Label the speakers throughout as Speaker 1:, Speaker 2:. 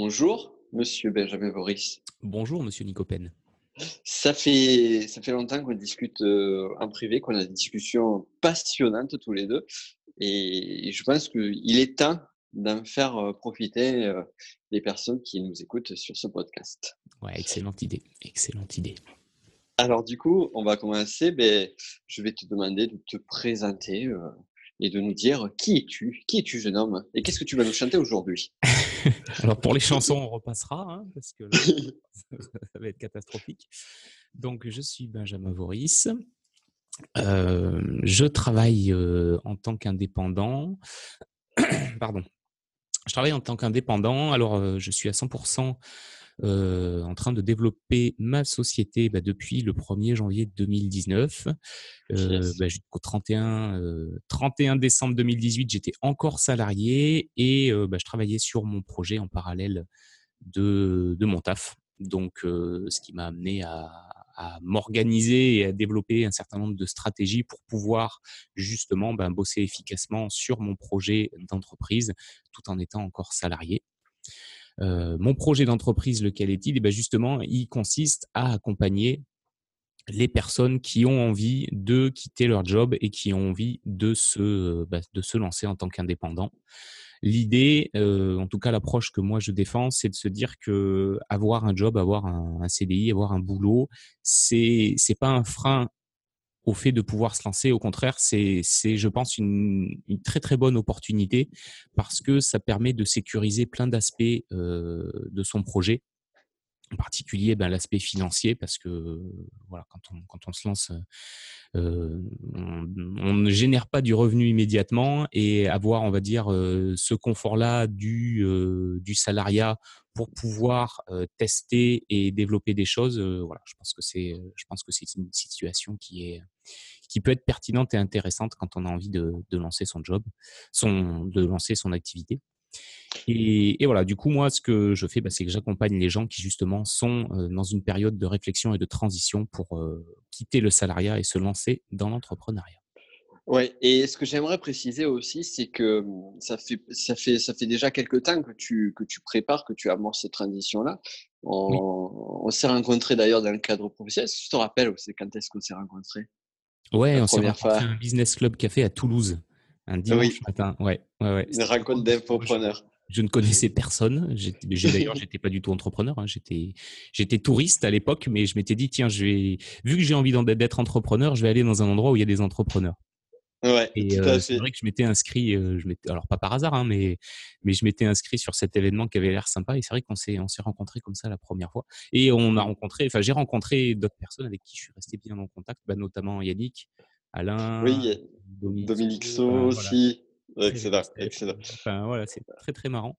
Speaker 1: Bonjour, monsieur Benjamin Boris.
Speaker 2: Bonjour, monsieur Nicopen.
Speaker 1: Ça fait, ça fait longtemps qu'on discute euh, en privé, qu'on a des discussions passionnantes tous les deux. Et je pense qu'il est temps d'en faire euh, profiter euh, les personnes qui nous écoutent sur ce podcast.
Speaker 2: Ouais, excellente idée. Excellente idée.
Speaker 1: Alors, du coup, on va commencer. Ben, je vais te demander de te présenter et de nous dire qui es-tu? Qui es-tu, jeune homme? Et qu'est-ce que tu vas nous chanter aujourd'hui?
Speaker 2: Alors, pour les chansons, on repassera, hein, parce que ça va être catastrophique. Donc, je suis Benjamin Voris. Euh, je travaille euh, en tant qu'indépendant. Pardon. Je travaille en tant qu'indépendant. Alors, euh, je suis à 100% euh, en train de développer ma société bah, depuis le 1er janvier 2019. Euh, bah, jusqu'au 31, 31 euh, décembre 2018, j'étais encore salarié et bah, je travaillais sur mon projet en parallèle de, de mon taf. Donc, ce qui m'a amené à, à m'organiser et à développer un certain nombre de stratégies pour pouvoir justement ben, bosser efficacement sur mon projet d'entreprise tout en étant encore salarié. Euh, mon projet d'entreprise, lequel est-il? Et eh bien Justement, il consiste à accompagner les personnes qui ont envie de quitter leur job et qui ont envie de se, bah, de se lancer en tant qu'indépendant. L'idée, euh, en tout cas l'approche que moi je défends, c'est de se dire que avoir un job, avoir un, un CDI, avoir un boulot, c'est c'est pas un frein au fait de pouvoir se lancer. Au contraire, c'est, je pense, une, très très bonne opportunité parce que ça permet de sécuriser plein d'aspects euh, de son projet en particulier ben, l'aspect financier, parce que voilà, quand, on, quand on se lance, euh, on, ne génère pas du revenu immédiatement et avoir, on va dire, euh, ce confort-là du, du salariat pour pouvoir tester et développer des choses, voilà, je pense que c'est, je pense que c'est une situation qui est qui peut être pertinente et intéressante quand on a envie de, de lancer son job, son, de lancer son activité. Et, voilà, du coup, moi, ce que je fais, bah, c'est que j'accompagne les gens qui, justement, sont euh, dans une période de réflexion et de transition pour euh, quitter le salariat et se lancer dans l'entrepreneuriat.
Speaker 1: Oui, et ce que j'aimerais préciser aussi, c'est que hum, ça fait, ça, fait, ça fait déjà quelques temps que tu, que tu prépares, que tu amorces cette transition-là. On, s'est rencontrés d'ailleurs dans le cadre professionnel. Est-ce que tu te rappelles quand est-ce qu'on s'est rencontrés?
Speaker 2: Ouais, on s'est rencontrés à un business club café à Toulouse, un dimanche matin. Ouais, ouais, ouais.
Speaker 1: Une rencontre d'infopreneurs.
Speaker 2: Je ne connaissais personne. D'ailleurs, j'étais pas du tout entrepreneur. Hein. J'étais, j'étais touriste à l'époque, mais je m'étais dit tiens, je vais, vu que j'ai envie d'être entrepreneur, je vais aller dans un endroit où il y a des entrepreneurs.
Speaker 1: Ouais,
Speaker 2: et euh, c'est vrai que je m'étais inscrit, alors pas par hasard, hein, mais mais je m'étais inscrit sur cet événement qui avait l'air sympa. Et c'est vrai qu'on s'est on s'est rencontrés comme ça la première fois. Et on a rencontré, enfin j'ai rencontré d'autres personnes avec qui je suis resté bien en contact, bah, notamment Yannick, Alain,
Speaker 1: oui, Dominique, Dominique So aussi. Excellent, excellent.
Speaker 2: Enfin, voilà, c'est très très marrant.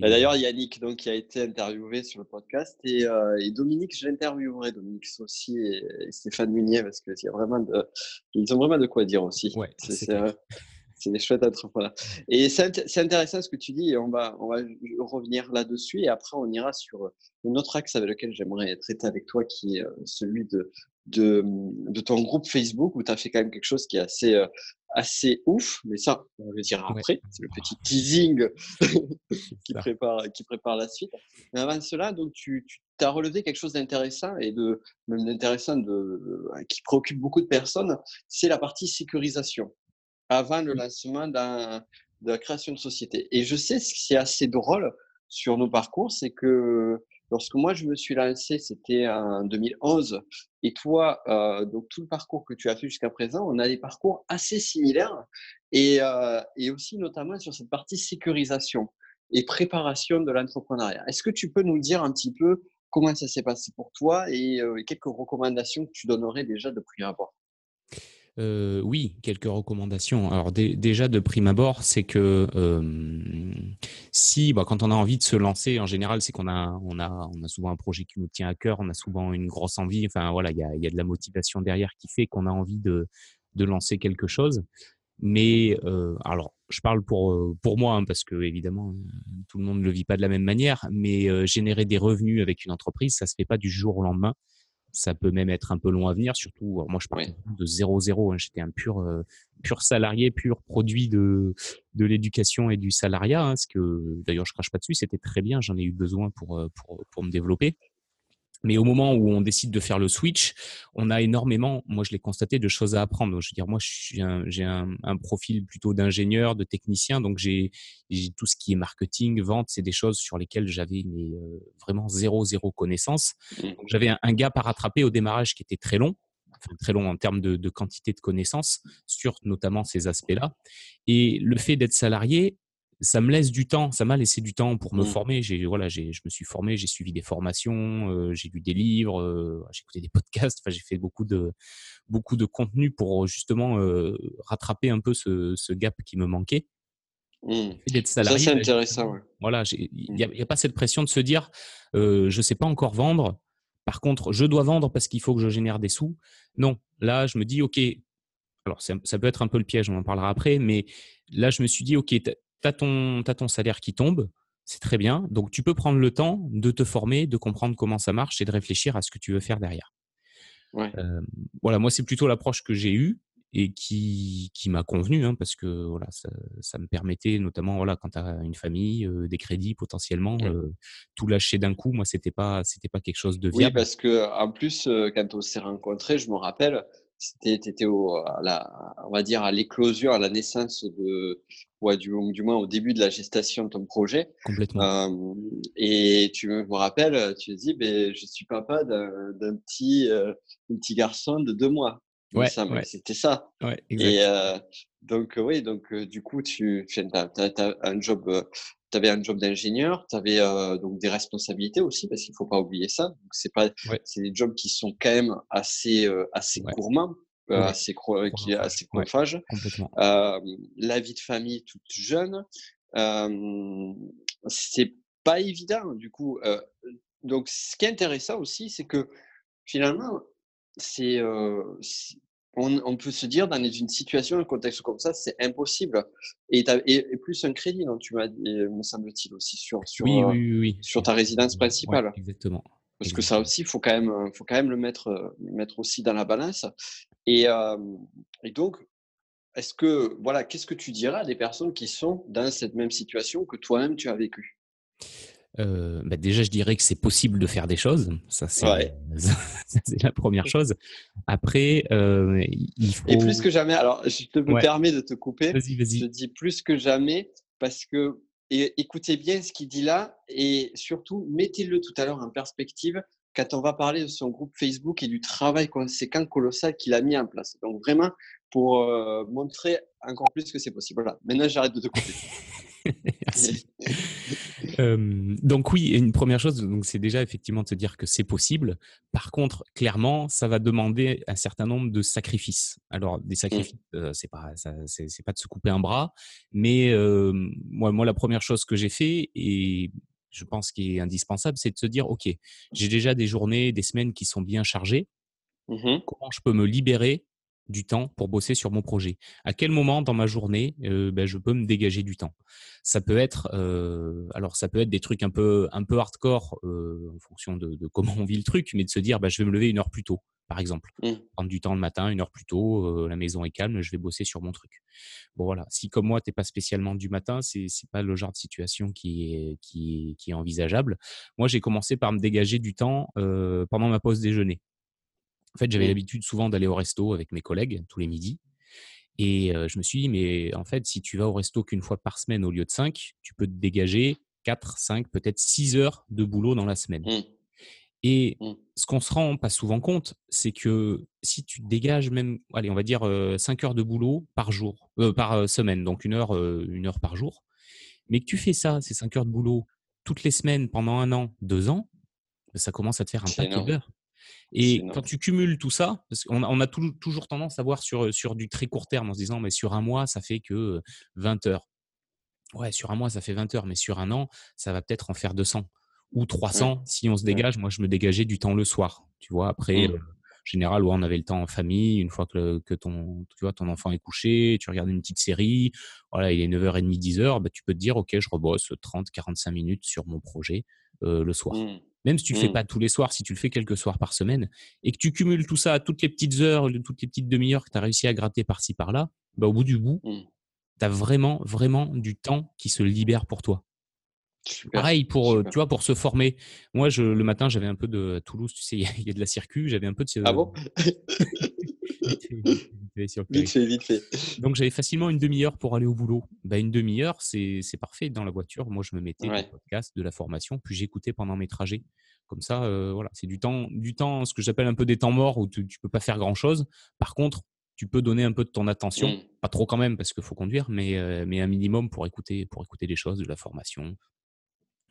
Speaker 1: Bah, d'ailleurs, Yannick, donc, qui a été interviewé sur le podcast, et, euh, et Dominique, je l'interviewerai, Dominique aussi, et, Stéphane Munier, parce qu'ils ont vraiment de quoi dire aussi.
Speaker 2: Ouais,
Speaker 1: c'est des chouettes entrepreneurs. Et c'est intéressant ce que tu dis, et on va, on va revenir là-dessus, et après, on ira sur un autre axe avec lequel j'aimerais traiter avec toi, qui est euh, celui de, de, de ton groupe Facebook, où tu as fait quand même quelque chose qui est assez, euh, assez ouf, mais ça, on le dira après. C'est le petit teasing qui, prépare, qui prépare la suite. Mais avant cela, donc, tu, tu as relevé quelque chose d'intéressant et de, même d'intéressant de, qui préoccupe beaucoup de personnes, c'est la partie sécurisation avant le lancement de la création de société. Et je sais ce qui est assez drôle sur nos parcours, c'est que lorsque moi je me suis lancé, c'était en 2011, et toi, euh, donc tout le parcours que tu as fait jusqu'à présent, on a des parcours assez similaires, et, euh, et aussi notamment sur cette partie sécurisation et préparation de l'entrepreneuriat. Est-ce que tu peux nous dire un petit peu comment ça s'est passé pour toi et euh, quelques recommandations que tu donnerais déjà de prime abord?
Speaker 2: Euh, oui, quelques recommandations. Alors déjà de prime abord, c'est que euh, si, bah, quand on a envie de se lancer, en général, c'est qu'on a, souvent un projet qui nous tient à cœur, on a souvent une grosse envie. Enfin voilà, il y a, de la motivation derrière qui fait qu'on a envie de, lancer quelque chose. Mais euh, alors, je parle pour pour moi hein, parce que évidemment tout le monde ne le vit pas de la même manière. Mais générer des revenus avec une entreprise, ça se fait pas du jour au lendemain. Ça peut même être un peu long à venir, surtout, moi je partais de 0-0, hein, j'étais un pur, euh, pur salarié, pur produit de, de l'éducation et du salariat, hein, ce que d'ailleurs je crache pas dessus, c'était très bien, j'en ai eu besoin pour, euh, pour, pour me développer. Mais au moment où on décide de faire le switch, on a énormément, moi je l'ai constaté, de choses à apprendre. Je veux dire, moi j'ai un, un, profil plutôt d'ingénieur, de technicien, donc j'ai tout ce qui est marketing, vente, c'est des choses sur lesquelles j'avais euh, vraiment zéro zéro connaissance. Mmh. Donc j'avais un, un, gap à rattraper au démarrage qui était très long. Enfin, très long en termes de, de quantité de connaissances sur notamment ces aspects-là. Et le fait d'être salarié, ça me laisse du temps, ça m'a laissé du temps pour me mmh. former. J'ai voilà, j'ai, je me suis formé, j'ai suivi des formations, euh, j'ai lu des livres, euh, j'ai écouté des podcasts. Enfin, j'ai fait beaucoup de beaucoup de contenu pour justement euh, rattraper un peu ce, ce, gap qui me manquait.
Speaker 1: Mmh. ça c'est intéressant.
Speaker 2: Voilà, il n'y a, a, pas cette pression de se dire, je sais pas encore vendre. Par contre, je dois vendre parce qu'il faut que je génère des sous. Non, là, je me dis, ok. Alors, ça, ça peut être un peu le piège, on en parlera après, mais là, je me suis dit, ok, tu as, ton salaire qui tombe, c'est très bien. Donc, tu peux prendre le temps de te former, de comprendre comment ça marche et de réfléchir à ce que tu veux faire derrière. Euh, voilà, moi, c'est plutôt l'approche que j'ai eue et qui, qui m'a convenu, hein, parce que voilà, ça, me permettait, notamment voilà, quand tu as une famille, euh, des crédits potentiellement, euh, tout lâcher d'un coup, moi, c'était pas, c'était pas quelque chose de viable.
Speaker 1: Oui, parce que en plus, quand on s'est rencontrés, je me rappelle, tu étais au, à la, on va dire à l'éclosion, à la naissance de, ouais, du, du moins au début de la gestation de ton projet.
Speaker 2: Complètement.
Speaker 1: Euh, et tu me rappelles, tu dis, ben, je suis papa d'un petit, euh, petit garçon de deux mois.
Speaker 2: Ouais,
Speaker 1: C'était ça.
Speaker 2: Ouais,
Speaker 1: et euh, donc, oui, donc du coup, tu, tu as, un job, tu avais un job d'ingénieur, tu avais donc des responsabilités aussi, parce qu'il faut pas oublier ça. C'est pas, c'est des jobs qui sont quand même assez, assez gourmands euh, assez, qui est assez chronophage. Euh, la vie de famille toute jeune, euh, c'est pas évident du coup. Euh, donc, ce qui est intéressant aussi, c'est que finalement, c'est on, on, peut se dire dans une situation, un contexte comme ça, c'est impossible. Et, et, plus un crédit, non, tu m'as me semble-t-il aussi sur sur,
Speaker 2: oui, oui, oui,
Speaker 1: sur ta résidence principale.
Speaker 2: exactement.
Speaker 1: Parce que ça aussi, il faut quand même, faut quand même le mettre, mettre aussi dans la balance. Et, et donc, est-ce que, voilà, qu'est-ce que tu dirais à des personnes qui sont dans cette même situation que toi-même tu as vécu
Speaker 2: euh, bah déjà, je dirais que c'est possible de faire des choses. Ça, c'est la première chose. Après, euh, il faut.
Speaker 1: Et plus que jamais, alors je te me permets de te couper. Vas-y, vas-y. Je dis plus que jamais parce que et écoutez bien ce qu'il dit là et surtout mettez-le tout à l'heure en perspective quand on va parler de son groupe Facebook et du travail conséquent, colossal qu'il a mis en place. Donc vraiment, pour euh, montrer encore plus que c'est possible. Voilà, maintenant j'arrête de te couper.
Speaker 2: Merci. euh, donc oui, une première chose, donc c'est déjà effectivement de se dire que c'est possible. Par contre, clairement, ça va demander un certain nombre de sacrifices. Alors des mmh. sacrifices, euh, c'est pas, c'est pas de se couper un bras, mais euh, moi, moi, la première chose que j'ai fait et je pense qu'il est indispensable, c'est de se dire, OK, j'ai déjà des journées, des semaines qui sont bien chargées. Mmh Comment je peux me libérer du temps pour bosser sur mon projet À quel moment dans ma journée euh, ben, je peux me dégager du temps? Ça peut être, euh, alors ça peut être des trucs un peu un peu hardcore euh, en fonction de, de, comment on vit le truc, mais de se dire, ben, je vais me lever une heure plus tôt par exemple. Mmh. Prendre du temps le matin, une heure plus tôt, la maison est calme, je vais bosser sur mon truc. Bon voilà, si comme moi, tu n'es pas spécialement du matin, c'est n'est pas le genre de situation qui est, qui qui est envisageable. Moi, j'ai commencé par me dégager du temps pendant ma pause déjeuner. En fait, j'avais l'habitude souvent d'aller au resto avec mes collègues tous les midis. Et je me suis dit, mais en fait, si tu vas au resto qu'une fois par semaine au lieu de cinq, tu peux te dégager 4, 5, peut-être 6 heures de boulot dans la semaine. Mmh. Et mmh. ce qu'on se rend pas souvent compte, c'est que si tu dégages même, allez, on va dire 5 heures de boulot par jour, par semaine, donc une heure, une heure par jour, mais que tu fais ça, ces 5 heures de boulot, toutes les semaines pendant un an, deux ans, ça commence à te faire un paquet d'heures. Et quand tu cumules tout ça, parce qu'on a, on a toujours tendance à voir sur, sur du très court terme en se disant, mais sur un mois, ça fait que 20 heures. Ouais, sur un mois, ça fait 20 heures, mais sur un an, ça va peut-être en faire 200 ou 300 si on se dégage. Moi, je me dégageais du temps le soir. Tu vois, après, mmh. euh, en général, où on avait le temps en famille, une fois que, que ton, tu vois, ton enfant est couché, tu regardes une petite série, voilà, il est 9h30, 10h, bah, tu peux te dire, OK, je rebosse 30, 45 minutes sur mon projet euh, le soir. Mmh. Même si tu ne le fais
Speaker 1: Mmh.
Speaker 2: pas tous les soirs, si tu le fais quelques soirs par semaine, et que tu cumules tout ça, toutes les petites heures, toutes les petites demi-heures que tu as réussi à gratter par-ci par-là, bah, au bout du bout,
Speaker 1: Mmh.
Speaker 2: tu as vraiment, vraiment du temps qui se libère pour toi.
Speaker 1: Super,
Speaker 2: Pareil pour, euh,
Speaker 1: super.
Speaker 2: tu vois, pour se former. Moi, je, le matin, j'avais un peu de à Toulouse, tu sais, il y, a- il y a de la circu, j'avais un peu de
Speaker 1: Ah bon?
Speaker 2: vite fait, vite fait, donc j'avais facilement une demi-heure pour aller au boulot. Bah, une demi-heure, c'est parfait dans la voiture. Moi, je me mettais des
Speaker 1: Ouais.
Speaker 2: podcasts, de la formation, puis j'écoutais pendant mes trajets. Comme ça, euh, voilà, c'est du temps, du temps, ce que j'appelle un peu des temps morts où tu, tu peux pas faire grand-chose. Par contre, tu peux donner un peu de ton attention,
Speaker 1: Mmh.
Speaker 2: pas trop quand même parce qu'il faut conduire, mais, euh, mais un minimum pour écouter, pour écouter des choses, de la formation,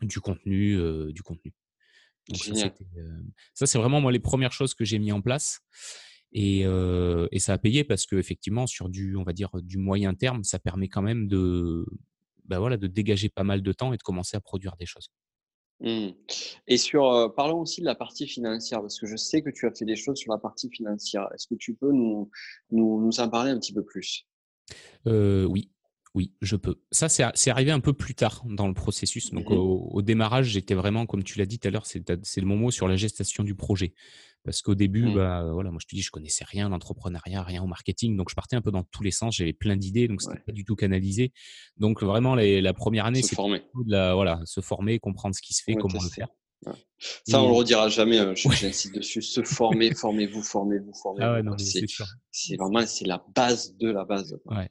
Speaker 2: du contenu, euh, du contenu. Donc euh, ça, c'est vraiment moi les premières choses que j'ai mis en place. Et, euh, et ça a payé parce que effectivement sur du, on va dire du moyen terme, ça permet quand même de, bah voilà, de dégager pas mal de temps et de commencer à produire des choses.
Speaker 1: Mmh. Et sur, parlons aussi de la partie financière, parce que je sais que tu as fait des choses sur la partie financière. Est-ce que tu peux nous nous nous en parler un petit peu plus?
Speaker 2: Euh, oui, oui, je peux. Ça, c'est arrivé un peu plus tard dans le processus. Donc,
Speaker 1: Mmh
Speaker 2: au, au démarrage, j'étais vraiment, comme tu l'as dit tout à l'heure, c'est le mot sur la gestation du projet. Parce qu'au début,
Speaker 1: Mmh.
Speaker 2: bah, voilà, moi, je te dis, je connaissais rien à l'entrepreneuriat, rien au marketing. Donc, je partais un peu dans tous les sens. J'avais plein d'idées, donc c'était
Speaker 1: Ouais.
Speaker 2: pas du tout canalisé. Donc, vraiment, les- la première année, c'est voilà, se former, comprendre ce qui se fait,
Speaker 1: Ouais,
Speaker 2: comment le faire.
Speaker 1: Ouais. Ça, on le
Speaker 2: Et-
Speaker 1: redira jamais, hein, j
Speaker 2: Ouais.
Speaker 1: j'insiste dessus. Se former, formez-vous, formez-vous,
Speaker 2: Ah
Speaker 1: formez-vous,
Speaker 2: mais
Speaker 1: C'est vraiment c'est la base de la base.
Speaker 2: Ouais.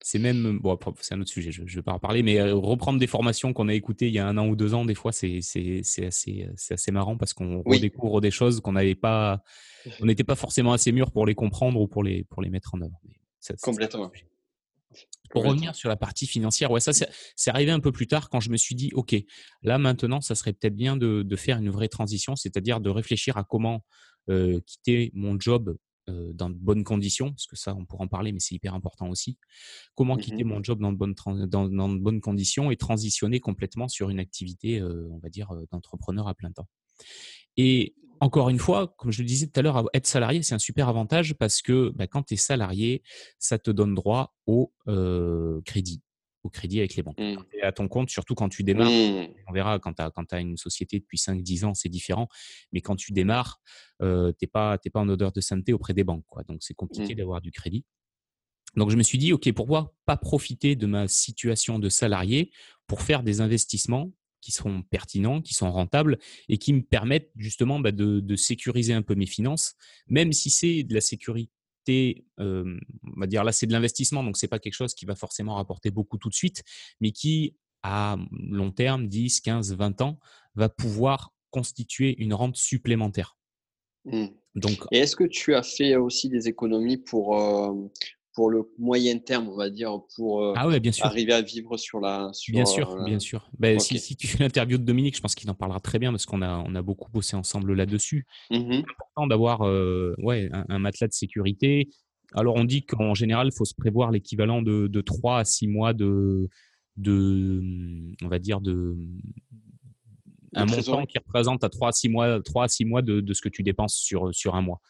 Speaker 2: C'est même, bon, après, c'est un autre sujet, je ne vais pas en parler, mais euh, reprendre des formations qu'on a écoutées il y a un an ou deux ans, des fois, c'est assez, euh, c'est assez marrant parce qu'on
Speaker 1: Oui.
Speaker 2: redécouvre des choses qu'on n'avait pas, on n'était pas forcément assez mûrs pour les comprendre ou pour les, pour les mettre en œuvre. Ça,
Speaker 1: Complètement.
Speaker 2: Pour revenir sur la partie financière, ouais, ça, c'est arrivé un peu plus tard quand je me suis dit, OK, là, maintenant, ça serait peut-être bien de, de faire une vraie transition, c'est-à-dire de réfléchir à comment euh, quitter mon job euh, dans de bonnes conditions, parce que ça, on pourra en parler, mais c'est hyper important aussi. Comment
Speaker 1: Mmh
Speaker 2: quitter mon job dans de bonnes, dans, dans de bonnes conditions et transitionner complètement sur une activité, euh, on va dire, d'entrepreneur à plein temps? Et encore une fois, comme je le disais tout à l'heure, être salarié, c'est un super avantage parce que bah, quand tu es salarié, ça te donne droit au euh, crédit, au crédit avec les banques.
Speaker 1: Mmh.
Speaker 2: Tu es à ton compte, surtout quand tu démarres,
Speaker 1: Mmh.
Speaker 2: on verra quand tu as, une société depuis 5-10 ans, c'est différent. Mais quand tu démarres, euh, tu n'es pas, en odeur de sainteté auprès des banques. Quoi. Donc c'est compliqué
Speaker 1: Mmh.
Speaker 2: d'avoir du crédit. Donc je me suis dit, OK, pourquoi pas profiter de ma situation de salarié pour faire des investissements qui seront pertinents, qui sont rentables et qui me permettent justement bah, de, de sécuriser un peu mes finances, même si c'est de la sécurité, euh, on va dire là c'est de l'investissement, donc c'est pas quelque chose qui va forcément rapporter beaucoup tout de suite, mais qui à long terme, 10, 15, 20 ans, va pouvoir constituer une rente supplémentaire.
Speaker 1: Mmh.
Speaker 2: Donc,
Speaker 1: Et est-ce que tu as fait aussi des économies pour, pour le moyen terme, on va dire, pour, heu,
Speaker 2: ah ouais, bien sûr.
Speaker 1: arriver à vivre sur la
Speaker 2: Bien
Speaker 1: sur,
Speaker 2: sûr,
Speaker 1: heu,
Speaker 2: bien sûr. Ben, si, si tu fais l'interview de Dominique, je pense qu'il en parlera très bien parce qu'on a, on a beaucoup bossé ensemble là-dessus.
Speaker 1: Mmh mh.
Speaker 2: C'est important d'avoir euh, ouais, un, un matelas de sécurité. Alors, on dit qu'en général, il faut se prévoir l'équivalent de, de 3 à 6 mois de, de, on va dire, de, un montant qui représente à 3 à 6 mois, 3 à 6 mois de, de ce que tu dépenses sur, sur un mois.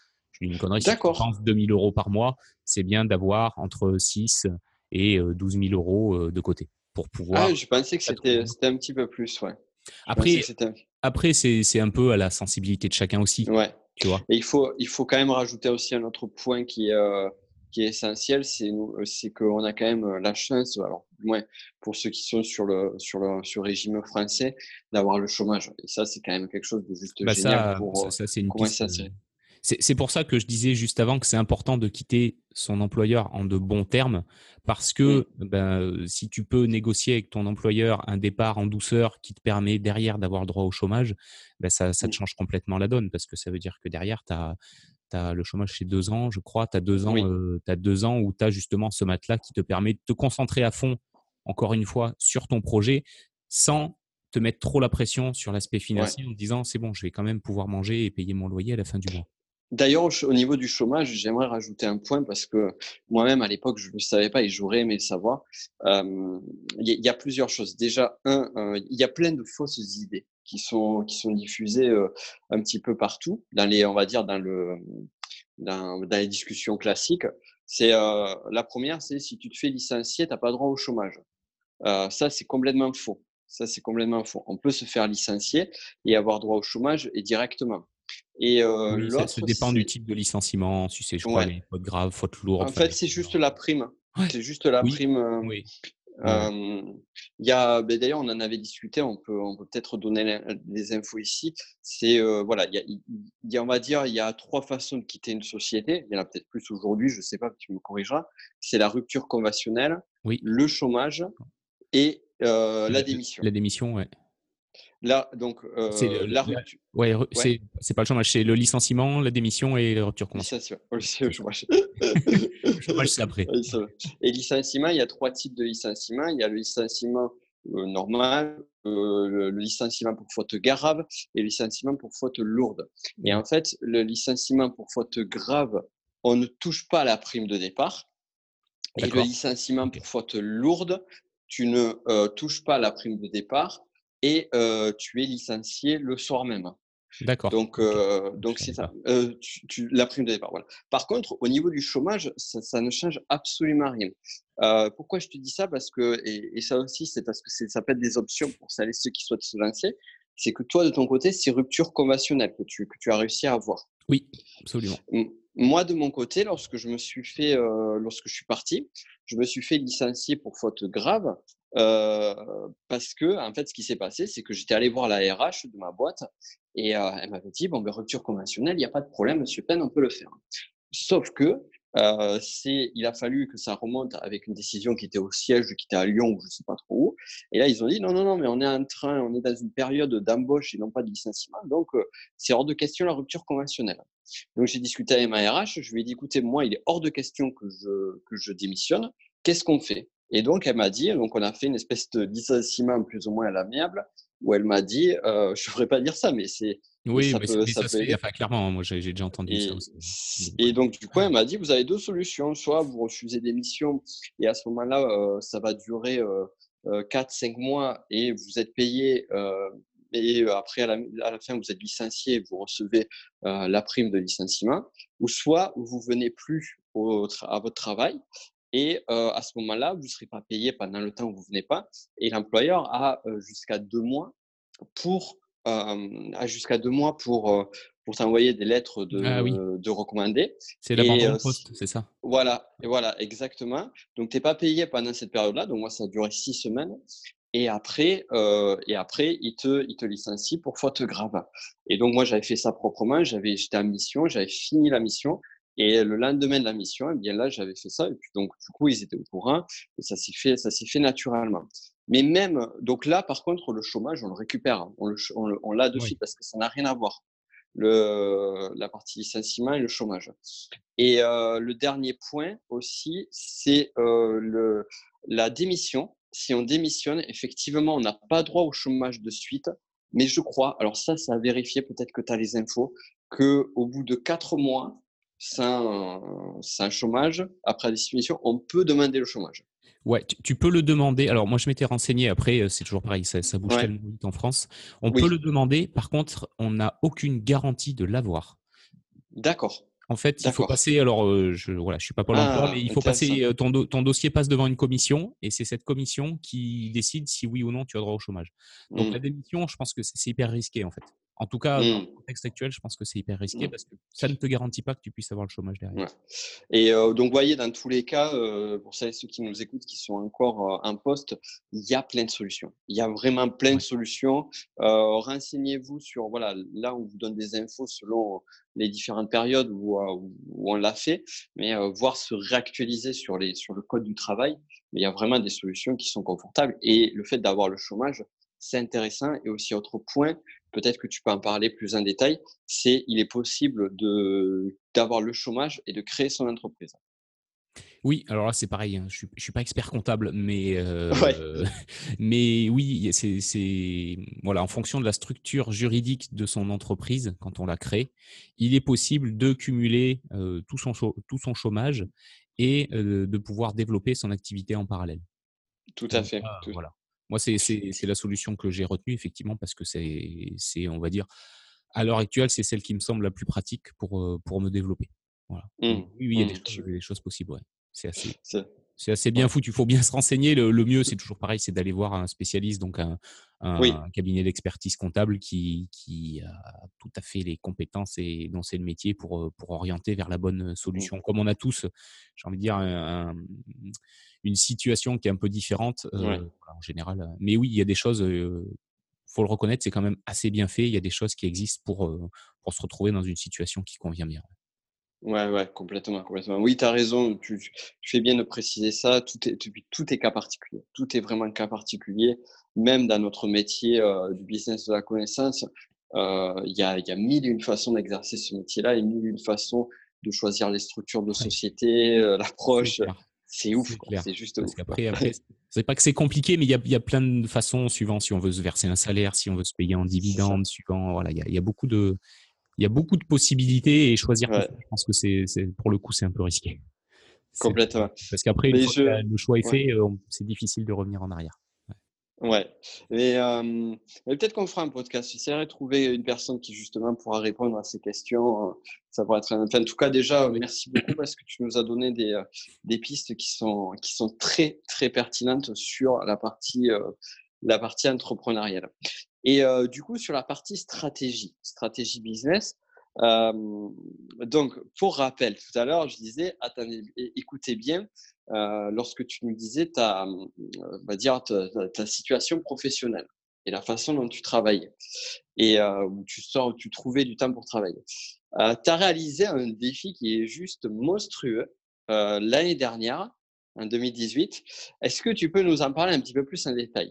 Speaker 2: Je dis une connerie, si tu dépenses 2000 euros par mois, c'est bien d'avoir entre 6 et euh, 12 000 euros euh, de côté pour pouvoir.
Speaker 1: Ah, je pensais que c'était un petit peu plus, ouais. Je
Speaker 2: Après,
Speaker 1: un
Speaker 2: après c'est un peu à la sensibilité de chacun aussi,
Speaker 1: ouais.
Speaker 2: tu vois.
Speaker 1: Et il faut il faut quand même rajouter aussi un autre point qui est, heu, qui est essentiel, c'est euh, qu'on a quand même, la chance, alors moins pour ceux qui sont sur le sur le sur le régime français, d'avoir le chômage et ça, c'est quand même quelque chose de juste
Speaker 2: Bah
Speaker 1: génial
Speaker 2: ça,
Speaker 1: pour,
Speaker 2: ça, ça, c'est une piste. C'est pour ça que je disais juste avant que c'est important de quitter son employeur en de bons termes, parce que ben, si tu peux négocier avec ton employeur un départ en douceur qui te permet derrière d'avoir droit au chômage, ben ça, ça te change complètement la donne, parce que ça veut dire que derrière, tu as, le chômage chez deux ans, je crois, tu as deux ans,
Speaker 1: Oui.
Speaker 2: euh, t'as deux ans où tu as justement ce matelas qui te permet de te concentrer à fond, encore une fois, sur ton projet, sans te mettre trop la pression sur l'aspect
Speaker 1: Ouais.
Speaker 2: financier en te disant c'est bon, je vais quand même pouvoir manger et payer mon loyer à la fin du mois.
Speaker 1: D'ailleurs, au niveau du chômage, j'aimerais rajouter un point parce que moi-même, à l'époque, je ne le savais pas et j'aurais aimé le savoir. Il y a plusieurs choses. Déjà, 1, heu, il y a plein de fausses idées qui sont qui sont diffusées, heu, un petit peu partout dans les on va dire dans le dans les discussions classiques. C'est, heu, la 1re, c'est si tu te fais licencier, tu as pas droit au chômage. Ça, c'est complètement faux. Ça, c'est complètement faux. On peut se faire licencier et avoir droit au chômage et directement. Et
Speaker 2: euh, ça, dépend du type de licenciement, si c'est, je crois, faute grave, faute lourde.
Speaker 1: En fait, c'est juste la prime. C'est juste la prime. Euh, oui. il y a, ben, d'ailleurs, on en avait discuté. On peut, on peut peut-être donner les infos ici. C'est voilà, il y, a, on va dire, il y a trois façons de quitter une société. Il y en a peut-être plus aujourd'hui. Je sais pas, tu me corrigeras. C'est la rupture conventionnelle,
Speaker 2: oui.
Speaker 1: le chômage et la, démission.
Speaker 2: La démission, ouais.
Speaker 1: Là, donc,
Speaker 2: c'est la rupture. Ouais, c'est pas le chômage, c'est le licenciement, la démission et la rupture
Speaker 1: conventionnelle. le chômage.
Speaker 2: le chômage, c'est après.
Speaker 1: Et licenciement, il y a trois types de licenciement. Il y a le licenciement normal, le, licenciement pour faute grave et le licenciement pour faute lourde. Et en fait, le licenciement pour faute grave, on ne touche pas à la prime de départ. Et le licenciement pour faute lourde, tu ne touches pas à la prime de départ et tu es licencié le soir même.
Speaker 2: D'accord.
Speaker 1: Donc, donc c'est ça. tu, la prime de départ. Voilà. Par contre, au niveau du chômage, ça, ne change absolument rien. pourquoi je te dis ça? Parce que, et, ça aussi, c'est parce que ça peut être des options pour celles et ceux qui souhaitent se lancer. C'est que toi, de ton côté, c'est rupture conventionnelle que tu, que tu as réussi à avoir.
Speaker 2: Oui, absolument.
Speaker 1: Moi, de mon côté, lorsque je me suis fait, lorsque je suis parti, je me suis fait licencier pour faute grave parce que, en fait, ce qui s'est passé, c'est que j'étais allé voir la RH de ma boîte et elle m'avait dit bon, ben, rupture conventionnelle, il n'y a pas de problème, monsieur Penn, on peut le faire. Sauf que c'est, il a fallu que ça remonte avec une décision qui était au siège, qui était à Lyon ou je ne sais pas trop où. Et là, ils ont dit non, non, non, mais on est en train, on est dans une période d'embauche et non pas de licenciement, donc c'est hors de question la rupture conventionnelle. Donc j'ai discuté avec ma RH, je lui ai dit écoutez, moi, il est hors de question que je, que je démissionne. Qu'est-ce qu'on fait? Et donc, elle m'a dit, donc on a fait une espèce de licenciement plus ou moins à l'amiable, où elle m'a dit, euh, je ne devrais pas dire ça, mais c'est.
Speaker 2: Oui, mais ça, ça, enfin, clairement, moi j'ai déjà entendu
Speaker 1: et,
Speaker 2: ça aussi.
Speaker 1: Et donc, du coup, elle m'a dit, vous avez deux solutions. Soit vous refusez des missions, et à ce moment-là, euh, ça va durer euh, 4-5 euh, mois, et vous êtes payé, euh, et après, à la, à la, fin, vous êtes licencié, vous recevez la prime de licenciement. Ou soit vous venez plus au, à votre travail, et à ce moment-là, vous ne serez pas payé pendant le temps où vous venez pas. Et l'employeur a jusqu'à deux mois pour a jusqu'à deux mois pour pour t'envoyer des lettres de, ah de recommander.
Speaker 2: C'est l'abandon de poste, c'est ça?
Speaker 1: Voilà, et voilà, exactement. Donc, tu n'es pas payé pendant cette période-là. Donc, moi, ça a duré six semaines. Et après, euh, et après, il te, il te licencie pour faute grave. Et donc, moi, j'avais fait ça proprement. J'avais, j'étais en mission, j'avais fini la mission. Et le lendemain de la mission, eh bien là, j'avais fait ça. Et puis donc, du coup, ils étaient au courant et ça s'est fait, ça s'est fait naturellement. Mais même, donc là, par contre, le chômage, on le récupère, on, le, on, l'a de suite parce que ça n'a rien à voir. Le, la partie licenciement et le chômage. Et euh, le dernier point aussi, c'est euh, le, la démission. Si on démissionne, effectivement, on n'a pas droit au chômage de suite. Mais je crois, alors ça, ça a vérifié, peut-être que tu as les infos, qu'au bout de quatre mois, sans, un chômage, après la démission, on peut demander le chômage.
Speaker 2: Ouais, tu, peux le demander. Alors, moi, je m'étais renseigné. Après, euh, c'est toujours pareil, ça, bouge tellement vite en France. On peut le demander. Par contre, on n'a aucune garantie de l'avoir.
Speaker 1: D'accord.
Speaker 2: En fait, il faut passer. Alors, euh, je voilà, je suis pas pour l'emploi, ah, mais il faut passer. Euh, ton, ton, dossier passe devant une commission et c'est cette commission qui décide si oui ou non tu as droit au chômage. Donc, mmh. la démission, je pense que c'est hyper risqué en fait. En tout cas, dans mmh. le contexte actuel, je pense que c'est hyper risqué mmh. parce que ça ne te garantit pas que tu puisses avoir le chômage derrière.
Speaker 1: Et euh, donc, voyez, dans tous les cas, euh, pour ceux qui nous écoutent, qui sont encore euh, en poste, il y a plein de solutions. Il y a vraiment plein de solutions. Renseignez-vous sur, voilà, là, on vous donne des infos selon les différentes périodes où, où on l'a fait, mais voir se réactualiser sur, les, sur le code du travail. Mais il y a vraiment des solutions qui sont confortables. Et le fait d'avoir le chômage, c'est intéressant. Et aussi, autre point, peut-être que tu peux en parler plus en détail, c'est il est possible d'avoir le chômage et de créer son entreprise.
Speaker 2: Oui, alors là c'est pareil, hein, je ne suis, pas expert comptable, mais, euh, mais oui, c'est voilà, en fonction de la structure juridique de son entreprise, quand on la crée, il est possible de cumuler euh, tout, son tout son chômage et euh, de pouvoir développer son activité en parallèle.
Speaker 1: Tout à fait.
Speaker 2: Voilà. Moi, c'est la solution que j'ai retenue, effectivement, parce que c'est, on va dire, à l'heure actuelle, c'est celle qui me semble la plus pratique pour, pour me développer. Voilà. Mmh. Oui, oui, il y a des, choses, possibles. Ouais. C'est assez. C'est assez bien foutu. Il faut bien se renseigner. Le, mieux, c'est toujours pareil, c'est d'aller voir un spécialiste, donc un, cabinet d'expertise comptable qui, qui, a tout à fait les compétences et dont c'est le métier pour, pour orienter vers la bonne solution. Mmh. Comme on a tous, j'ai envie de dire, une situation qui est un peu différente en général. Mais oui, il y a des choses faut le reconnaître, c'est quand même assez bien fait. Il y a des choses qui existent pour, pour se retrouver dans une situation qui convient bien.
Speaker 1: Ouais, ouais, complètement, complètement. Oui, tu as raison, tu, fais bien de préciser ça. Tout est, tout est cas particulier. Tout est vraiment cas particulier. Même dans notre métier du business de la connaissance, il y, a, y a mille et une façons d'exercer ce métier-là et mille et une façons de choisir les structures de société, l'approche. C'est ouf, c'est juste
Speaker 2: Parce qu'après, après, c'est pas que c'est compliqué, mais il y a, y a, plein de façons suivant si on veut se verser un salaire, si on veut se payer en dividende, suivant. Voilà, il y a, beaucoup de, il y a beaucoup de possibilités et choisir. Je pense que c'est, pour le coup, c'est un peu risqué.
Speaker 1: Complètement.
Speaker 2: Parce qu'après, le choix est fait, euh, c'est difficile de revenir en arrière.
Speaker 1: Ouais. Euh, peut-être qu'on fera un podcast. J'essaierai de trouver une personne qui justement pourra répondre à ces questions. Ça pourrait être. en tout cas, déjà, merci beaucoup parce que tu nous as donné des, euh, des pistes qui sont qui sont très très pertinentes sur la partie euh, la partie entrepreneuriale. Et euh, du coup, sur la partie stratégie, stratégie business. Euh, donc, pour rappel, tout à l'heure, je disais, attendez, écoutez bien, euh, lorsque tu nous disais ta, va dire ta, situation professionnelle et la façon dont tu travailles et où tu sors, où tu trouvais du temps pour travailler. Tu as réalisé un défi qui est juste monstrueux l'année dernière, en 2018. Est-ce que tu peux nous en parler un petit peu plus en détail?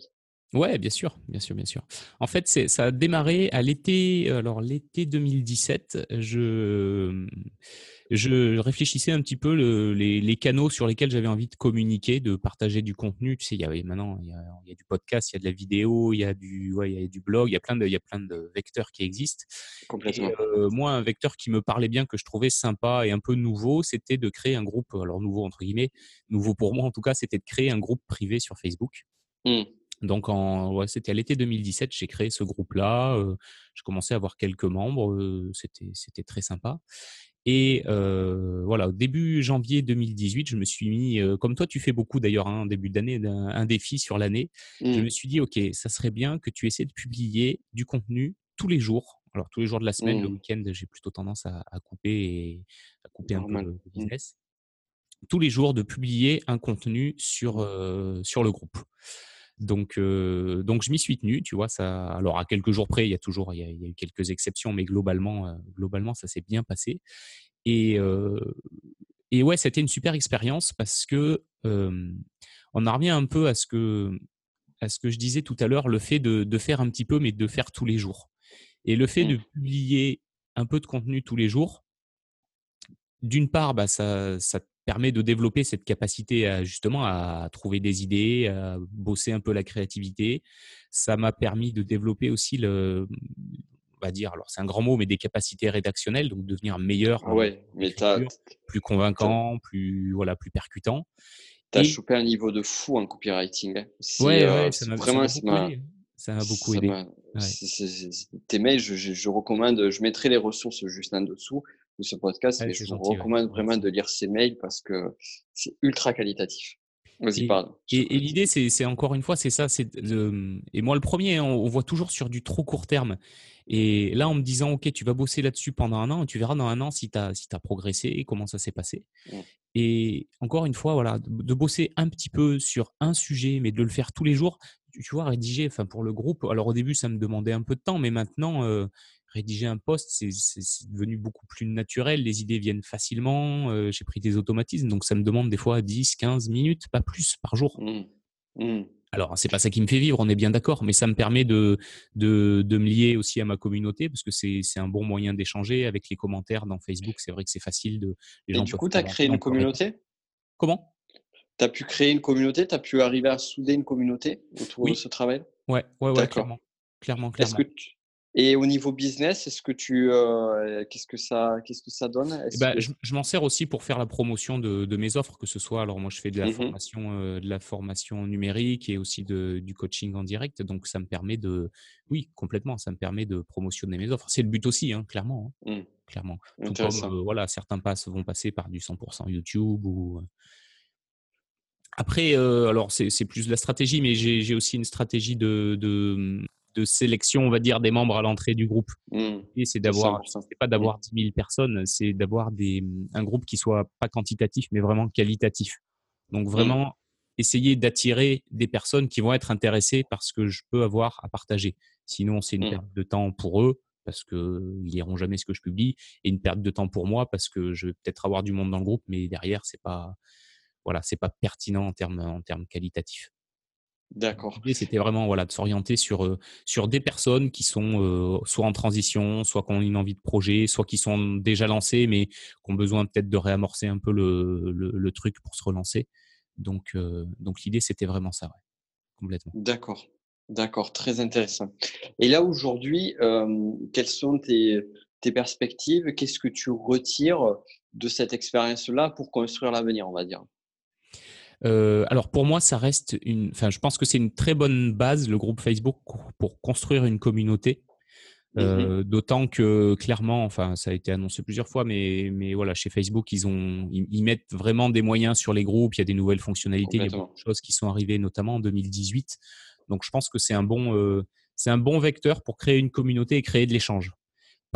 Speaker 2: Ouais, bien sûr, bien sûr, bien sûr. En fait, c'est, ça a démarré à l'été, alors l'été 2017. Je je réfléchissais un petit peu les, canaux sur lesquels j'avais envie de communiquer, de partager du contenu. Tu sais, il y a maintenant il y a, du podcast, il y a de la vidéo, il y a du, ouais, il y a du blog, il y a plein de, il y a plein de vecteurs qui existent.
Speaker 1: Complètement.
Speaker 2: Euh, moi, un vecteur qui me parlait bien, que je trouvais sympa et un peu nouveau, c'était de créer un groupe. Alors nouveau entre guillemets, nouveau pour moi en tout cas, c'était de créer un groupe privé sur Facebook. Mmh. Donc, en, ouais, c'était à l'été 2017, j'ai créé ce groupe-là. Euh, je commençais à avoir quelques membres. Euh, c'était, c'était très sympa. Et euh, voilà, au début janvier 2018, je me suis mis, euh, comme toi, tu fais beaucoup d'ailleurs, hein, début d'année, un, défi sur l'année. Je me mmh. suis dit, OK, ça serait bien que tu essaies de publier du contenu tous les jours. Alors, tous les jours de la semaine, le mmh. week-end, j'ai plutôt tendance à, couper et à couper un peu le mmh. business. Tous les jours, de publier un contenu sur, euh, sur le groupe. Donc, donc je m'y suis tenu, tu vois. Ça, alors à quelques jours près, il y a toujours, il y a, eu quelques exceptions, mais globalement, globalement, ça s'est bien passé. Et et ouais, c'était une super expérience parce que on en revient un peu à ce que à ce que je disais tout à l'heure, le fait de, de, faire un petit peu, mais de faire tous les jours. Et le fait de mmh. publier un peu de contenu tous les jours, d'une part, bah, ça, ça permet de développer cette capacité à justement à trouver des idées, à bosser un peu la créativité. Ça m'a permis de développer aussi le, on va dire, alors c'est un grand mot, mais des capacités rédactionnelles, donc devenir meilleur,
Speaker 1: ah ouais, mais
Speaker 2: plus convaincant, plus voilà, plus percutant.
Speaker 1: Tu as chopé un niveau de fou en copywriting. Hein.
Speaker 2: Ouais, ouais, ça m'a vraiment ça m'a beaucoup aidé.
Speaker 1: tes mails, je, je, recommande, je mettrai les ressources juste en dessous de ce podcast. et je vous recommande vraiment de lire ces mails parce que c'est ultra qualitatif. Vas-y, pardon.
Speaker 2: Et, l'idée, c'est encore une fois, c'est ça. C'est et moi, le premier, on, voit toujours sur du trop court terme. Et là, en me disant, OK, tu vas bosser là-dessus pendant un an, et tu verras dans un an si tu as, si as progressé et comment ça s'est passé. Et encore une fois, voilà, de, bosser un petit peu sur un sujet, mais de le faire tous les jours. Tu, vois, rédiger, enfin, pour le groupe, alors au début, ça me demandait un peu de temps, mais maintenant, euh, rédiger un poste, c'est devenu beaucoup plus naturel. Les idées viennent facilement. Euh, j'ai pris des automatismes, donc ça me demande des fois 10, 15 minutes, pas plus par jour. Mmh. Mmh. Alors, c'est pas ça qui me fait vivre, on est bien d'accord, mais ça me permet de, de, me lier aussi à ma communauté parce que c'est un bon moyen d'échanger avec les commentaires dans Facebook. C'est vrai que c'est facile de.
Speaker 1: Les Et du coup, tu as créé une communauté?
Speaker 2: Comment?
Speaker 1: Tu as pu créer une communauté Tu as pu arriver à souder une communauté autour de ce travail?
Speaker 2: Ouais, ouais, ouais, clairement. Clairement, clairement.
Speaker 1: Que et au niveau business, est-ce que tu, euh, qu'est-ce que ça, qu'est-ce que ça donne?
Speaker 2: Eh ben, Je, m'en sers aussi pour faire la promotion de, mes offres, que ce soit, alors moi je fais de la mmh formation, euh, de la formation numérique et aussi de, du coaching en direct, donc ça me permet de, oui, complètement, ça me permet de promotionner mes offres. C'est le but aussi, hein, clairement, hein, mmh. clairement. Tout comme, euh, voilà, certains passes vont passer par du 100% YouTube ou après, alors c'est plus la stratégie, mais j'ai aussi une stratégie de, de, de, sélection, on va dire, des membres à l'entrée du groupe. Mmh. Et c'est d'avoir, c'est pas d'avoir 10 000 personnes, c'est d'avoir un groupe qui soit pas quantitatif, mais vraiment qualitatif. Donc vraiment, essayer d'attirer des personnes qui vont être intéressées par ce que je peux avoir à partager. Sinon, c'est une mmh. perte de temps pour eux parce qu'ils liront jamais ce que je publie et une perte de temps pour moi parce que je vais peut-être avoir du monde dans le groupe, mais derrière, c'est pas, voilà, c'est pas pertinent en termes, en termes qualitatifs.
Speaker 1: D'accord.
Speaker 2: C'était vraiment voilà, de s'orienter sur, sur des personnes qui sont soit en transition, soit qui ont une envie de projet, soit qui sont déjà lancées, mais qui ont besoin peut-être de réamorcer un peu le, le truc pour se relancer. Donc, donc l'idée, c'était vraiment ça, complètement.
Speaker 1: D'accord, d'accord, très intéressant. Et là, aujourd'hui, quelles sont tes, tes perspectives? Qu'est-ce que tu retires de cette expérience-là pour construire l'avenir, on va dire?
Speaker 2: Alors pour moi, ça reste une. Enfin, je pense que c'est une très bonne base le groupe Facebook pour construire une communauté. Euh, d'autant que clairement, enfin, ça a été annoncé plusieurs fois, mais, mais voilà, chez Facebook, ils, ont, ils, mettent vraiment des moyens sur les groupes. Il y a des nouvelles fonctionnalités, il y a beaucoup de choses qui sont arrivées, notamment en 2018. Donc, je pense que c'est un bon, euh, c'est un bon vecteur pour créer une communauté et créer de l'échange.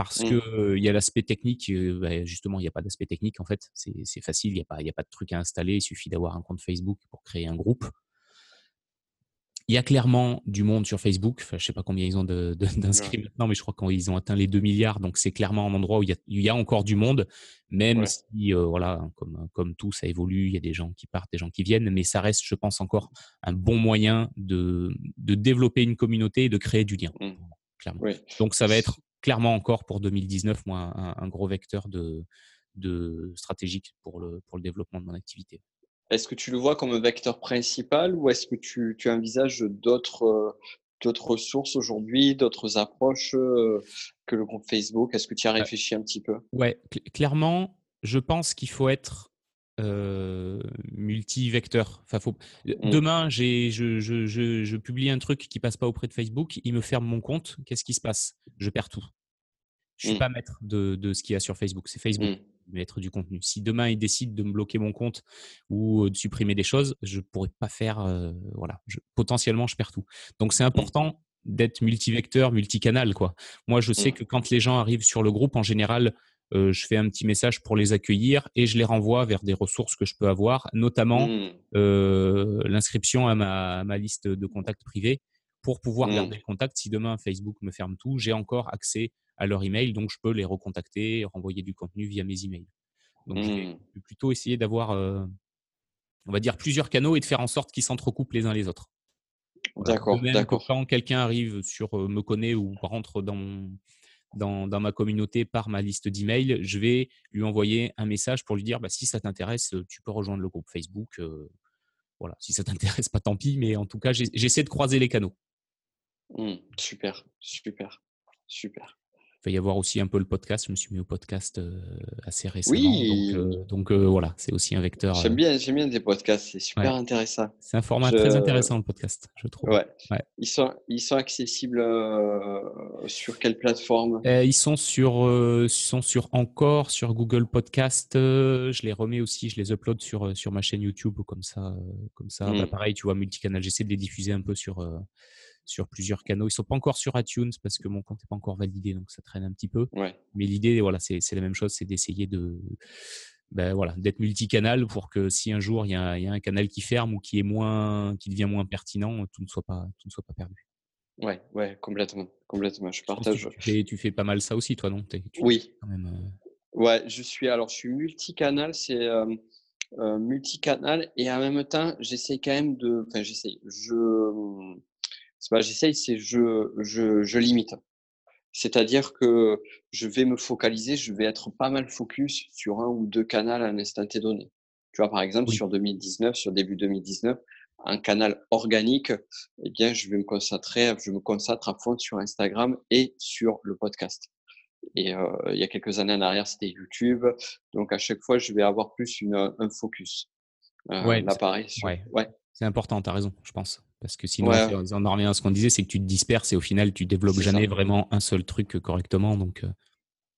Speaker 2: Parce mmh. que il y a l'aspect technique, bah, justement, il n'y a pas d'aspect technique en fait. C'est facile, il n'y a, pas, a pas de truc à installer. Il suffit d'avoir un compte Facebook pour créer un groupe. Il y a clairement du monde sur Facebook. Enfin, je ne sais pas combien ils ont d'inscrits maintenant, mais je crois qu'ils ont atteint les 2 milliards. Donc, c'est clairement un endroit où il y a, encore du monde, même si, euh, voilà, comme, comme tout, ça évolue. Il y a des gens qui partent, des gens qui viennent, mais ça reste, je pense, encore un bon moyen de, de développer une communauté et de créer du lien. Mmh. Clairement. Donc, ça va être clairement encore pour 2019, moi, un, gros vecteur de, de stratégique pour le, pour le développement de mon activité.
Speaker 1: Est-ce que tu le vois comme un vecteur principal ou est-ce que tu, envisages d'autres euh, d'autres ressources aujourd'hui, d'autres approches euh, que le groupe Facebook? Est-ce que tu y as réfléchi un petit peu?
Speaker 2: Ouais, clairement, je pense qu'il faut être euh, multi-vecteur. Enfin, faut... Mmh. Demain, j'ai, je, je, je, publie un truc qui passe pas auprès de Facebook, il me ferme mon compte. Qu'est-ce qui se passe? Je perds tout. Je suis mmh. pas maître de, de ce qu'il y a sur Facebook. C'est Facebook. Mmh mettre du contenu. Si demain il décide de me bloquer mon compte ou de supprimer des choses, je pourrais pas faire. voilà, potentiellement je perds tout. Donc c'est important d'être multivecteur, multicanal quoi. Moi je sais que quand les gens arrivent sur le groupe en général, je fais un petit message pour les accueillir et je les renvoie vers des ressources que je peux avoir, notamment mmh. l'inscription à ma, ma, liste de contacts privés pour pouvoir garder le contact. Si demain Facebook me ferme tout, j'ai encore accès à leur email, donc je peux les recontacter, renvoyer du contenu via mes emails. Donc je vais mmh. plutôt essayer d'avoir, euh, on va dire, plusieurs canaux et de faire en sorte qu'ils s'entrecoupent les uns les autres.
Speaker 1: D'accord, d'accord.
Speaker 2: Quand quelqu'un arrive sur, euh, me connaît ou rentre dans, dans, ma communauté par ma liste d'emails, je vais lui envoyer un message pour lui dire bah, si ça t'intéresse, tu peux rejoindre le groupe Facebook. Euh, voilà, si ça t'intéresse pas, tant pis, mais en tout cas, j'essaie de croiser les canaux.
Speaker 1: Mmh, super, super, super.
Speaker 2: Il va y avoir aussi un peu le podcast. Je me suis mis au podcast euh, assez récemment. Oui. Donc, euh, euh, voilà, c'est aussi un vecteur.
Speaker 1: J'aime bien, j'aime bien des podcasts. C'est super intéressant.
Speaker 2: C'est un format très intéressant le podcast, je trouve.
Speaker 1: Ouais. Ils sont, ils sont accessibles sur quelle plateforme?
Speaker 2: Ils sont sur, sont sur Encore, sur Google Podcast. je les remets aussi, je les upload sur sur ma chaîne YouTube comme ça, comme ça. Bah, mmh. pareil, tu vois, multicanal. J'essaie de les diffuser un peu sur sur plusieurs canaux. Ils sont pas encore sur iTunes parce que mon compte n'est pas encore validé, donc ça traîne un petit peu. Mais l'idée, voilà, c'est la même chose, c'est d'essayer de ben voilà, d'être multicanal pour que si un jour il y, a, un canal qui ferme ou qui est moins, qui devient moins pertinent, tout ne soit pas, tout ne soit pas perdu.
Speaker 1: Ouais, ouais, complètement, complètement. Je partage.
Speaker 2: Tu fais, pas mal ça aussi, toi, non?
Speaker 1: Oui. Euh ouais, je suis. Alors, je suis multicanal. C'est euh, euh, multicanal et en même temps, j'essaie quand même de. Enfin, j'essaie. Je c'est pas j'essaye, c'est je, je, je limite. C'est-à-dire que je vais me focaliser, je vais être pas mal focus sur un ou deux canaux à un instant T donné. Tu vois, par exemple, sur 2019, sur début 2019, un canal organique, eh bien, je vais me concentrer, je me consacre à fond sur Instagram et sur le podcast. Et euh, il y a quelques années en arrière, c'était YouTube. Donc, à chaque fois, je vais avoir plus une, un focus.
Speaker 2: Euh, ouais, l'appareil. Ouais. ouais. C'est important, tu as raison, je pense. Parce que sinon, on en revient à ce qu'on disait, c'est que tu te disperses et au final, tu développes jamais vraiment un seul truc correctement. Donc, euh,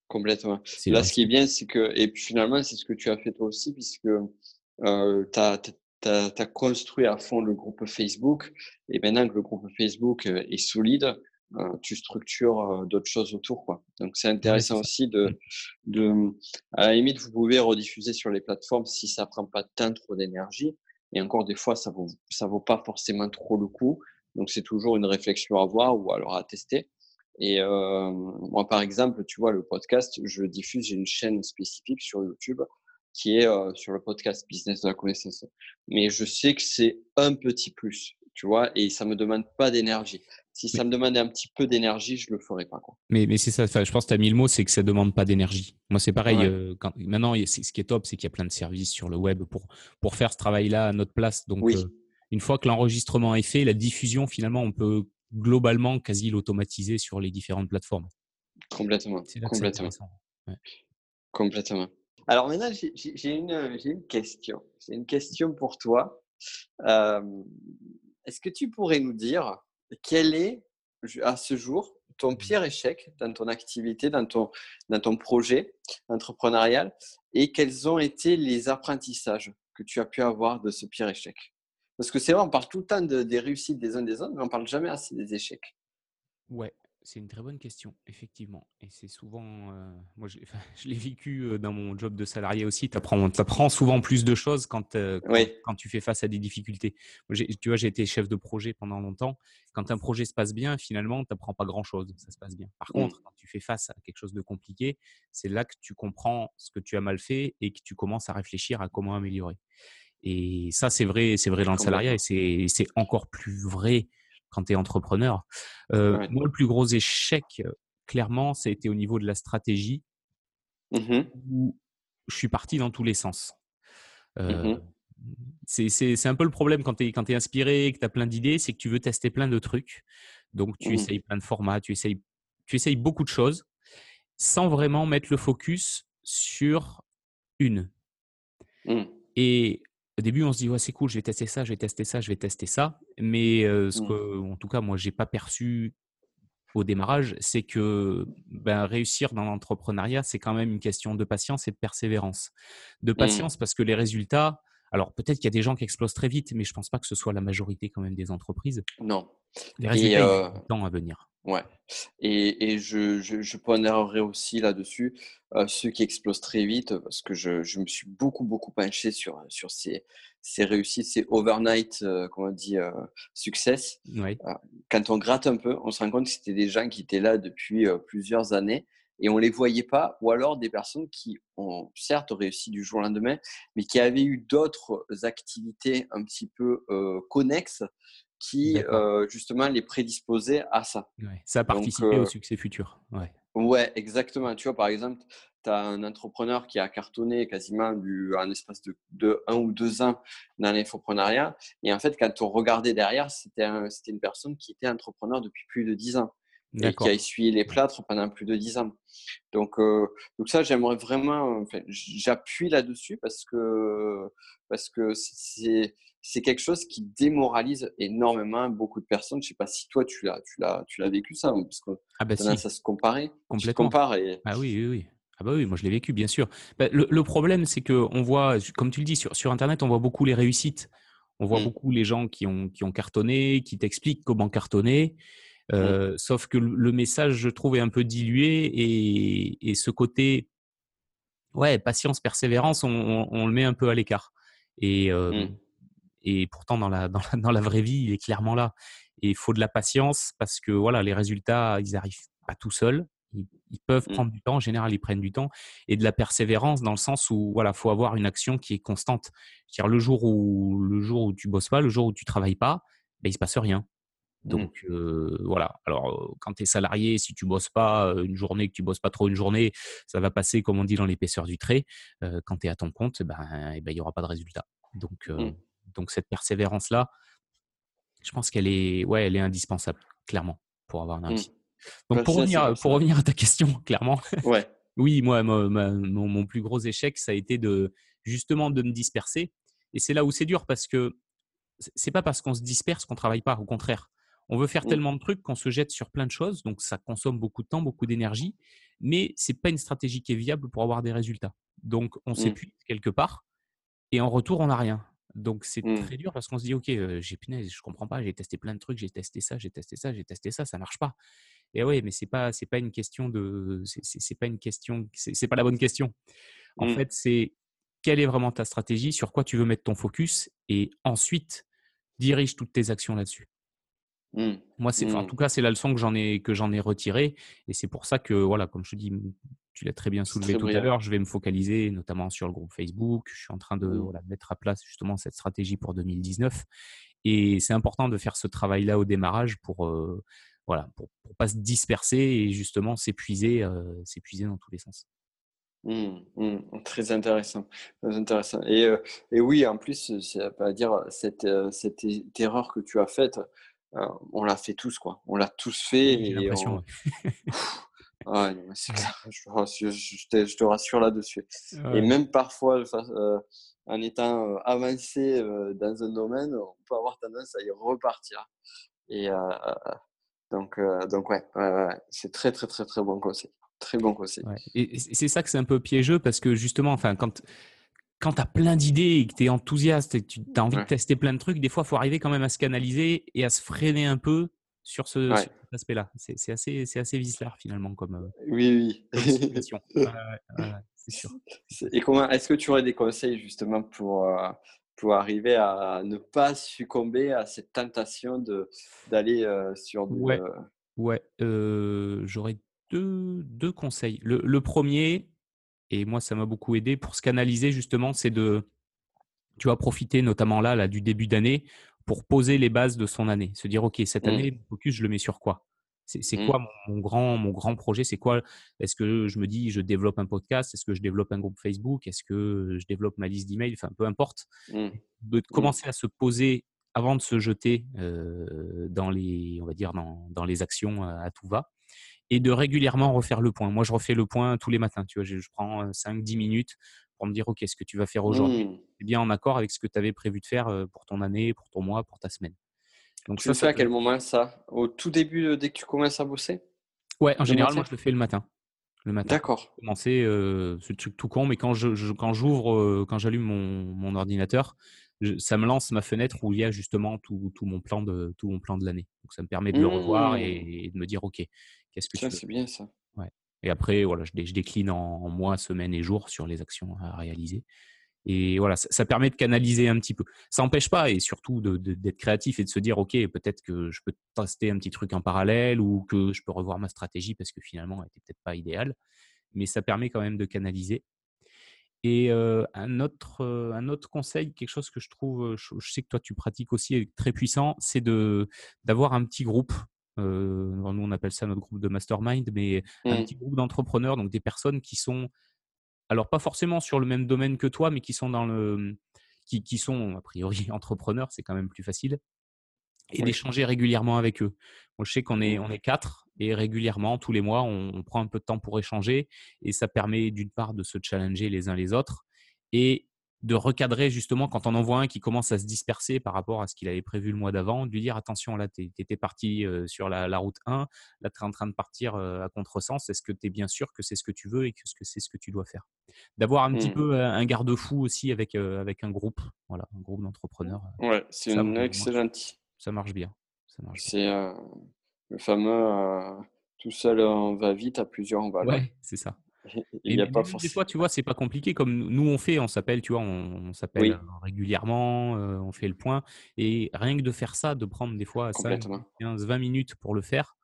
Speaker 1: Complètement. Là, ce qui est bien, c'est que, et puis finalement, c'est ce que tu as fait toi aussi, puisque euh, tu as, as, construit à fond le groupe Facebook et maintenant que le groupe Facebook est solide, tu structures d'autres choses autour. Quoi. Donc, c'est intéressant aussi de, de, à la limite, vous pouvez rediffuser sur les plateformes si ça prend pas tant trop d'énergie. Et encore des fois, ça vaut, vaut pas forcément trop le coup. Donc, c'est toujours une réflexion à voir ou alors à tester. Et euh, moi, par exemple, tu vois, le podcast, je diffuse, une chaîne spécifique sur YouTube qui est euh, sur le podcast Business de la connaissance. Mais je sais que c'est un petit plus, tu vois, et ça me demande pas d'énergie. Si ça me demandait un petit peu d'énergie, je le ferais pas. Quoi.
Speaker 2: Mais, mais c'est ça, je pense que tu as mis le mot, c'est que ça demande pas d'énergie. Moi, c'est pareil. Euh, quand, maintenant, ce qui est top, c'est qu'il y a plein de services sur le web pour, pour faire ce travail-là à notre place. Donc, oui. une fois que l'enregistrement est fait, la diffusion, finalement, on peut globalement quasi l'automatiser sur les différentes plateformes.
Speaker 1: Complètement. Complètement. Complètement. Alors maintenant, j'ai une, une, question. J'ai une question pour toi. Est-ce que tu pourrais nous dire quel est, à ce jour, ton mmh. pire échec dans ton activité, dans ton, dans ton projet entrepreneurial et quels ont été les apprentissages que tu as pu avoir de ce pire échec? Parce que c'est vrai, on parle tout le temps des réussites des uns des autres, mais on ne parle jamais assez des échecs.
Speaker 2: Ouais, c'est une très bonne question, effectivement. Et c'est souvent, euh, moi je, l'ai vécu euh, dans mon job de salarié aussi, tu apprends, souvent plus de choses quand, euh, quand, tu fais face à des difficultés. tu vois, j'ai été chef de projet pendant longtemps. Quand un projet se passe bien, finalement, tu n'apprends pas grand-chose, ça se passe bien. Par mmh. contre, quand tu fais face à quelque chose de compliqué, c'est là que tu comprends ce que tu as mal fait et que tu commences à réfléchir à comment améliorer. Et ça, c'est vrai, c'est vrai dans le salariat et c'est encore plus vrai quand tu es entrepreneur. Euh, moi, le plus gros échec, clairement, ça a été au niveau de la stratégie, mmh où je suis parti dans tous les sens. Mmh euh, c'est un peu le problème quand tu es, es, inspiré, que tu as plein d'idées, c'est que tu veux tester plein de trucs. Donc, tu mmh essayes plein de formats, tu essayes, tu essayes beaucoup de choses sans vraiment mettre le focus sur une. Et au début, on se dit ouais, c'est cool, je vais tester ça, je vais tester ça, je vais tester ça. Mais ce mmh. que, en tout cas, moi, j'ai pas perçu au démarrage, c'est que ben, réussir dans l'entrepreneuriat, c'est quand même une question de patience et de persévérance. De mmh. patience parce que les résultats, alors peut-être qu'il y a des gens qui explosent très vite, mais je pense pas que ce soit la majorité quand même des entreprises.
Speaker 1: Non.
Speaker 2: Les résultats, et, euh... temps à venir.
Speaker 1: Ouais. Et, et je, je, je errer aussi là-dessus euh, ceux qui explosent très vite parce que je, je, me suis beaucoup, beaucoup penché sur, sur ces, ces réussites, ces overnight, euh, comment on dit, euh, success.
Speaker 2: Ouais.
Speaker 1: quand on gratte un peu, on se rend compte que c'était des gens qui étaient là depuis plusieurs années et on les voyait pas, ou alors des personnes qui ont certes réussi du jour au lendemain, mais qui avaient eu d'autres activités un petit peu connexes qui euh, justement les prédisposait à ça.
Speaker 2: Ça a participé au euh, succès futur. Ouais.
Speaker 1: ouais, exactement. Tu vois, par exemple, tu as un entrepreneur qui a cartonné quasiment du, en espace de, de, un ou deux ans dans l'infoprenariat. Et en fait, quand on regardait derrière, c'était un, une personne qui était entrepreneur depuis plus de dix ans et qui a essuyé les plâtres pendant plus de dix ans. Donc, euh, donc ça, j'aimerais vraiment, enfin, j'appuie là-dessus parce que parce que c'est c'est quelque chose qui démoralise énormément beaucoup de personnes. Je sais pas si toi tu l'as tu l'as tu l'as vécu ça parce que
Speaker 2: ah bah ça
Speaker 1: se comparer.
Speaker 2: Complètement.
Speaker 1: et...
Speaker 2: Ah oui oui oui. Ah bah oui, moi je l'ai vécu, bien sûr. Bah, le, le, problème, c'est que on voit, comme tu le dis, sur, sur Internet, on voit beaucoup les réussites. On voit mmh. beaucoup les gens qui ont, qui ont cartonné, qui t'expliquent comment cartonner. Mmh. Euh, Sauf que le message, je trouve, est un peu dilué et, et ce côté, ouais, patience, persévérance, on, on, le met un peu à l'écart. Et, euh, mmh. et pourtant, dans la, dans la, dans, la, vraie vie, il est clairement là. Et il faut de la patience parce que voilà, les résultats, ils arrivent pas tout seuls. Ils, ils peuvent mmh. prendre du temps. En général, ils prennent du temps et de la persévérance dans le sens où voilà, faut avoir une action qui est constante. C'est-à-dire le jour où le jour où tu bosses pas, le jour où tu travailles pas, ben, il se passe rien. Mmh. Donc euh, voilà. Alors quand tu es salarié, si tu bosses pas une journée, que tu bosses pas trop une journée, ça va passer comme on dit dans l'épaisseur du trait. Euh, quand tu es à ton compte, ben, eh ben il y aura pas de résultat. Donc mmh. donc cette persévérance là, je pense qu'elle est ouais, elle est indispensable clairement pour avoir un mmh. réussite. Donc bah, pour revenir pour revenir à ta question clairement.
Speaker 1: Ouais.
Speaker 2: oui, moi mon, mon, plus gros échec ça a été de justement de me disperser et c'est là où c'est dur parce que c'est pas parce qu'on se disperse qu'on travaille pas, au contraire. On veut faire mmh. tellement de trucs qu'on se jette sur plein de choses, donc ça consomme beaucoup de temps, beaucoup d'énergie, mais c'est pas une stratégie qui est viable pour avoir des résultats. Donc on mmh. s'épuise quelque part et en retour on n'a rien. Donc c'est
Speaker 1: Mmh.
Speaker 2: très dur parce qu'on se dit ok, j'ai punaise, je comprends pas, j'ai testé plein de trucs, j'ai testé ça, j'ai testé ça, j'ai testé ça, ça marche pas. Et oui, mais c'est pas c'est pas une question de c'est pas une question c'est pas la bonne question. En
Speaker 1: Mmh.
Speaker 2: fait, c'est quelle est vraiment ta stratégie, sur quoi tu veux mettre ton focus et ensuite dirige toutes tes actions là-dessus.
Speaker 1: Mmh.
Speaker 2: Moi, c'est en
Speaker 1: Mmh.
Speaker 2: tout cas, c'est la leçon que j'en ai que j'en ai retirée et c'est pour ça que voilà, comme je te dis, tu l'as très bien soulevé
Speaker 1: très
Speaker 2: tout à l'heure, je vais me focaliser notamment sur le groupe Facebook. Je suis en train de
Speaker 1: Mmh.
Speaker 2: voilà, mettre à place justement cette stratégie pour 2019 et c'est important de faire ce travail-là au démarrage pour euh, voilà, pour, pour pas se disperser et justement s'épuiser euh, s'épuiser dans tous les sens.
Speaker 1: Mmh, mmh. Très intéressant, très intéressant. Et, euh, et oui, en plus, c'est à dire cette, euh, cette erreur que tu as faite, euh, on l'a fait tous, quoi. On l'a tous fait
Speaker 2: Oui, j'ai l'impression.
Speaker 1: on...
Speaker 2: ouais.
Speaker 1: C'est clair, je te rassure, je te, je te rassure là-dessus. Et même parfois, euh, en étant euh, avancé euh, dans un domaine, on peut avoir tendance à y repartir. Et donc, donc ouais, c'est très, très, très, très bon conseil. Très bon conseil.
Speaker 2: Et c'est ça que c'est un peu piégeux parce que justement, enfin, quand, quand tu as plein d'idées et que tu es enthousiaste et que tu as envie
Speaker 1: Ouais.
Speaker 2: de tester plein de trucs, des fois, il faut arriver quand même à se canaliser et à se freiner un peu sur, ce,
Speaker 1: Ouais.
Speaker 2: sur cet aspect-là. C'est assez, c'est assez vicelard finalement comme, euh,
Speaker 1: Oui, oui.
Speaker 2: Ouais, c'est sûr.
Speaker 1: Et comment est-ce que tu aurais des conseils justement pour, euh, pour arriver à ne pas succomber à cette tentation de d'aller euh, sur du
Speaker 2: Ouais, ouais. J'aurais deux, deux conseils. Le, le premier, et moi, ça m'a beaucoup aidé pour se canaliser justement, c'est de, tu vas profiter notamment là, là du début d'année pour poser les bases de son année. Se dire, OK, cette
Speaker 1: mmh,
Speaker 2: année, mon focus, je le mets sur quoi? C'est
Speaker 1: mmh,
Speaker 2: quoi mon, mon grand, mon grand projet? C'est quoi? Est-ce que je me dis, je développe un podcast? Est-ce que je développe un groupe Facebook? Est-ce que je développe ma liste d'emails? Enfin, peu importe.
Speaker 1: mmh,
Speaker 2: De commencer à se poser avant de se jeter euh, dans les, on va dire, dans, dans les actions à, à tout va et de régulièrement refaire le point. Moi, je refais le point tous les matins. Tu vois, je, je prends 5-10 minutes pour me dire, OK, ce que tu vas faire aujourd'hui,
Speaker 1: mmh.
Speaker 2: c'est bien en accord avec ce que tu avais prévu de faire pour ton année, pour ton mois, pour ta semaine. Donc
Speaker 1: Tu
Speaker 2: ça,
Speaker 1: le
Speaker 2: ça
Speaker 1: fais à
Speaker 2: peut-
Speaker 1: quel moment ça? Au tout début, dès que tu commences à bosser?
Speaker 2: Ouais, en général, moi, je le fais le matin. Le matin.
Speaker 1: D'accord.
Speaker 2: Commencer, euh, ce truc tout con, mais quand je, je- quand j'ouvre, euh, quand j'allume mon, mon ordinateur, je- ça me lance ma fenêtre où il y a justement tout, tout mon plan de tout mon plan de l'année. Donc ça me permet de le revoir
Speaker 1: Mmh.
Speaker 2: et, et de me dire ok, qu'est-ce que veux
Speaker 1: c'est bien ça.
Speaker 2: Ouais. Et après, voilà, je, dé- je décline en, en mois, semaines et jours sur les actions à réaliser. Et voilà, ça, ça permet de canaliser un petit peu. Ça n'empêche pas, et surtout d'être créatif et de se dire, OK, peut-être que je peux tester un petit truc en parallèle ou que je peux revoir ma stratégie parce que finalement, elle n'était peut-être pas idéale. Mais ça permet quand même de canaliser. Et euh, un, autre, euh, un autre conseil, quelque chose que je trouve, je, je sais que toi tu pratiques aussi très puissant, c'est de d'avoir un petit groupe. Euh, nous on appelle ça notre groupe de mastermind, mais un
Speaker 1: Mmh.
Speaker 2: petit groupe d'entrepreneurs, donc des personnes qui sont, alors pas forcément sur le même domaine que toi, mais qui sont dans le, qui, qui sont a priori entrepreneurs, c'est quand même plus facile, et
Speaker 1: Oui.
Speaker 2: d'échanger régulièrement avec eux. Moi, je sais qu'on est,
Speaker 1: Mmh.
Speaker 2: on est quatre et régulièrement, tous les mois, on, on prend un peu de temps pour échanger et ça permet d'une part de se challenger les uns les autres et de recadrer justement quand on en voit un qui commence à se disperser par rapport à ce qu'il avait prévu le mois d'avant, de lui dire attention, là, tu étais parti euh, sur la, la route 1, là, tu es en train de partir euh, à contresens, est-ce que tu es bien sûr que c'est ce que tu veux et que ce que c'est ce que tu dois faire? D'avoir un petit
Speaker 1: Mmh.
Speaker 2: peu euh, un garde-fou aussi avec, avec un groupe, voilà, un groupe d'entrepreneurs,
Speaker 1: Ouais, c'est une excellente.
Speaker 2: ça marche bien. Ça marche bien.
Speaker 1: C'est euh, le fameux euh, tout seul on va vite, à plusieurs on va loin.
Speaker 2: Ouais, c'est ça.
Speaker 1: Il
Speaker 2: Et
Speaker 1: n'y a
Speaker 2: mais
Speaker 1: pas
Speaker 2: même des fois, tu vois, c'est pas compliqué comme nous on fait, on s'appelle, tu vois, on, on s'appelle
Speaker 1: Oui,
Speaker 2: régulièrement, euh, on fait le point. Et rien que de faire ça, de prendre des fois 5,
Speaker 1: complètement.
Speaker 2: 15, 20 minutes pour le faire,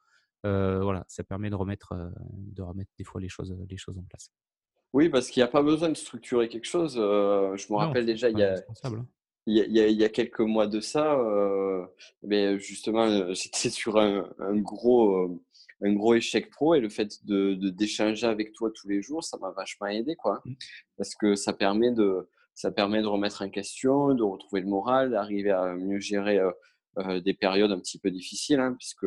Speaker 2: euh, voilà, ça permet de remettre, euh, de remettre des fois les choses, les choses en place.
Speaker 1: Oui, parce qu'il n'y a pas besoin de structurer quelque chose. je me rappelle déjà, il
Speaker 2: pas
Speaker 1: y a,
Speaker 2: indispensable. hein.
Speaker 1: il y a, il y a- quelques mois de ça, mais justement, j'étais sur un, un gros, un gros échec pro et le fait de, d'échanger avec toi tous les jours, ça m'a vachement aidé, quoi.
Speaker 2: Mm.
Speaker 1: Parce que ça permet de, ça permet de remettre en question, de retrouver le moral, d'arriver à mieux gérer euh, euh, des périodes un petit peu difficiles, hein, puisque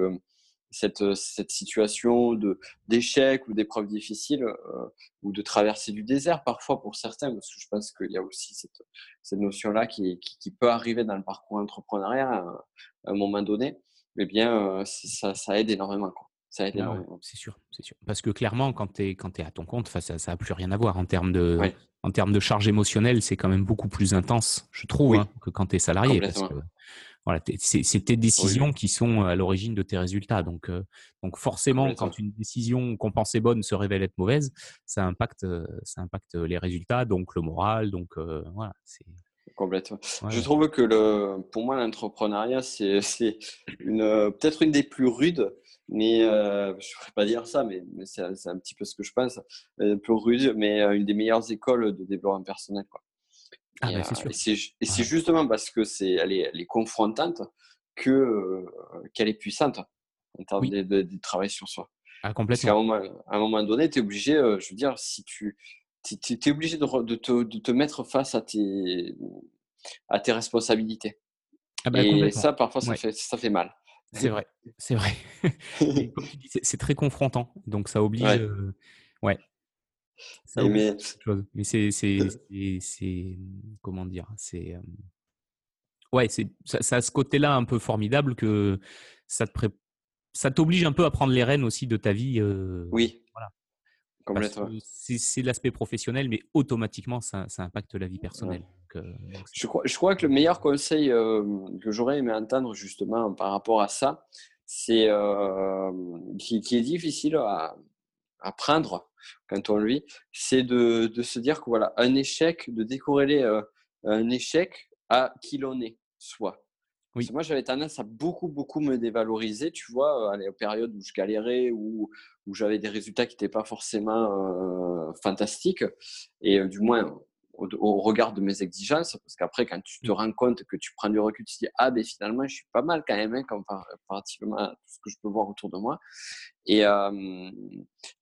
Speaker 1: cette, cette situation de, d'échec ou d'épreuve difficile euh, ou de traverser du désert parfois pour certains, parce que je pense qu'il y a aussi cette, cette notion-là qui, qui, qui peut arriver dans le parcours entrepreneurial à, un- à un moment donné, eh bien, euh, ça, ça aide énormément. Quoi. Ça aide
Speaker 2: Ah ouais, c'est sûr, c'est sûr. Parce que clairement, quand tu es, à ton compte, ça n'a plus rien à voir en termes de,
Speaker 1: Ouais.
Speaker 2: en termes de charge émotionnelle, c'est quand même beaucoup plus intense, je trouve, hein, que quand tu es salarié. Parce que voilà, c'est tes décisions qui sont à l'origine de tes résultats. Donc, donc forcément, quand une décision qu'on pensait bonne se révèle être mauvaise, ça impacte, ça impacte les résultats, donc le moral. Donc voilà, c'est
Speaker 1: complètement. Je trouve que le, pour moi, l'entrepreneuriat, c'est peut-être une des plus rudes mais euh, je ne pourrais pas dire ça, mais, c'est un petit peu ce que je pense, un peu rude, mais euh, une des meilleures écoles de développement personnel. Quoi. Ah, et, bah, et c'est justement parce que c'est elle est, elle est confrontante que euh, qu'elle est puissante en termes de, travail sur soi.
Speaker 2: Ah, complètement.
Speaker 1: Parce qu'à un, un, moment donné, tu es obligé, je veux dire, si tu es obligé de, de, te, de, te, mettre face à tes, à tes responsabilités. Ah bah, et ça, parfois, ça, fait, ça fait mal.
Speaker 2: C'est vrai, c'est vrai. c'est très confrontant, donc ça oblige. Ouais. Ça mais mais c'est, c'est, comment dire, c'est, ouais, c'est, ça, a ce côté-là un peu formidable que ça te ça t'oblige un peu à prendre les rênes aussi de ta vie.
Speaker 1: oui. Voilà.
Speaker 2: C'est l'aspect professionnel, mais automatiquement, ça, ça impacte la vie personnelle.
Speaker 1: je, crois, je crois que le meilleur conseil que j'aurais aimé entendre justement par rapport à ça, c'est qui, qui, est difficile à, à, prendre quand on le vit, c'est de, de, se dire que voilà, un échec, de décorréler un échec à qui l'on est, soi. Oui. moi, j'avais tendance à beaucoup, beaucoup me dévaloriser, tu vois, euh, aux périodes où je galérais, ou où, j'avais des résultats qui n'étaient pas forcément euh, fantastiques. Et euh, du moins, au, regard de mes exigences, parce qu'après, quand tu te mmh. rends compte que tu prends du recul, tu te dis Ah, ben finalement, je suis pas mal quand même, hein, comparativement à tout ce que je peux voir autour de moi. Et,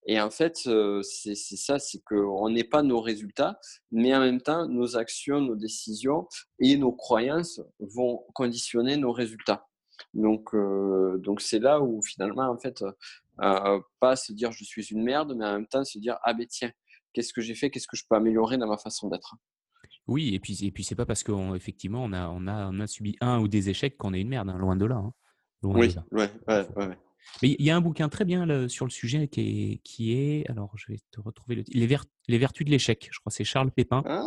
Speaker 1: et en fait, c'est ça c'est qu'on n'est pas nos résultats, mais en même temps, nos actions, nos décisions et nos croyances vont conditionner nos résultats. Donc, donc c'est là où finalement, en fait, pas se dire je suis une merde, mais en même temps se dire ah ben tiens, qu'est-ce que j'ai fait, qu'est-ce que je peux améliorer dans ma façon d'être?
Speaker 2: Oui, et puis et puis c'est pas parce qu'effectivement on, a, on, a, on a subi un ou des échecs qu'on est une merde, hein, loin de là. Hein.
Speaker 1: oui, Ouais, ouais, ouais,
Speaker 2: Mais il y a un bouquin très bien sur le sujet qui est, qui est, alors je vais te retrouver le les, les vertus de l'échec. Je crois que c'est Charles Pépin. Ah,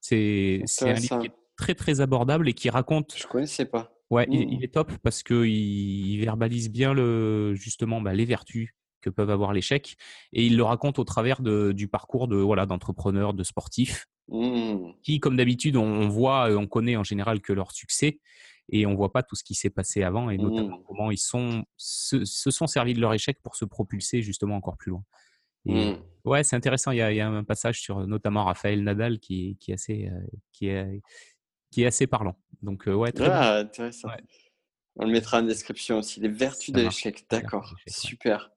Speaker 2: c'est un livre qui est très très abordable et qui raconte.
Speaker 1: Je connaissais pas.
Speaker 2: Ouais, il, mmh. est top parce que il, verbalise bien le justement bah, les vertus que peuvent avoir l'échec. Et il le raconte au travers de, du parcours de voilà d'entrepreneurs, de sportifs, mmh. qui, comme d'habitude, on, voit, on connaît en général que leur succès et on voit pas tout ce qui s'est passé avant et notamment mmh. comment ils sont se, sont servis de leur échec pour se propulser justement encore plus loin. Et mmh. ouais, c'est intéressant. Il y, a, il y, a, un passage sur notamment Raphaël Nadal qui, qui est assez euh, qui est qui est assez parlant. Donc euh, ouais, très
Speaker 1: ah, intéressant. On le mettra en description aussi. Les vertus de l'échec. D'accord. Super.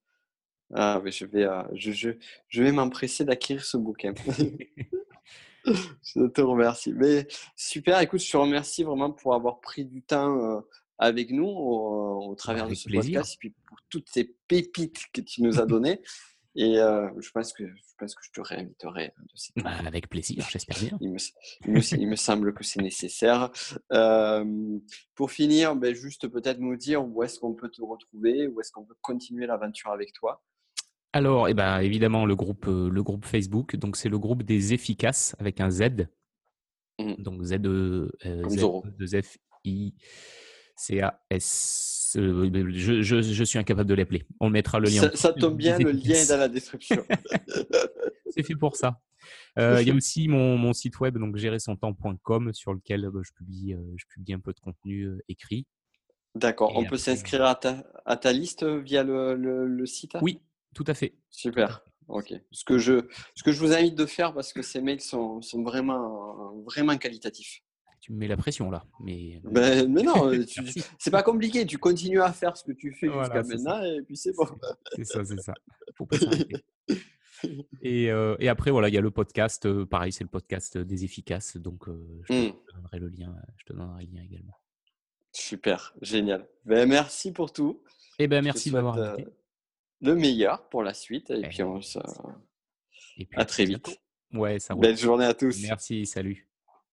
Speaker 1: Ah, mais je vais, euh, je, je, je vais m'empresser d'acquérir ce bouquin. je te remercie. Mais super, écoute, je te remercie vraiment pour avoir pris du temps euh, avec nous au, travers de ce podcast et puis pour toutes ces pépites que tu nous as données. Et euh, je, pense que, je pense que je te réinviterai de
Speaker 2: bah, Avec plaisir, j'espère bien.
Speaker 1: Il me, il, me, semble que c'est nécessaire. pour finir, ben, juste peut-être nous dire où est-ce qu'on peut te retrouver, où est-ce qu'on peut continuer l'aventure avec toi.
Speaker 2: Alors, eh ben, évidemment, le groupe, euh, le groupe Facebook. Donc, c'est le groupe des efficaces avec un Z. Mmh. Donc, Z, euh, Z, F, I, C, A, S. Euh, je, je, je, suis incapable de l'appeler. On mettra le lien.
Speaker 1: Ça, tombe bien, le lien est dans la description.
Speaker 2: c'est fait pour ça. Il y a aussi mon, mon site web, donc gérersontemps.com, sur lequel bah, je, publie, je publie un peu de contenu écrit.
Speaker 1: D'accord. On peut s'inscrire à ta, à ta liste via le, le site
Speaker 2: Oui, tout à fait.
Speaker 1: Super. Ok. Ce que, je, ce que je vous invite de faire, parce que ces mails sont, sont vraiment, vraiment qualitatifs.
Speaker 2: Tu me mets la pression là. Mais,
Speaker 1: ben, mais non, c'est pas compliqué. Tu continues à faire ce que tu fais jusqu'à maintenant et puis c'est bon.
Speaker 2: C'est ça, c'est ça. Faut pas et, euh, et, après, voilà, il y a le podcast. Euh, pareil, c'est le podcast des efficaces. Donc, euh, je, te, mmh. donnerai le lien, je te donnerai le lien également.
Speaker 1: Super, génial. Ben, merci pour tout.
Speaker 2: Et eh ben, merci de m'avoir invité
Speaker 1: le meilleur pour la suite. Et, puis, on se... à très vite.
Speaker 2: Ouais, ça
Speaker 1: Belle journée à tous.
Speaker 2: Merci, salut.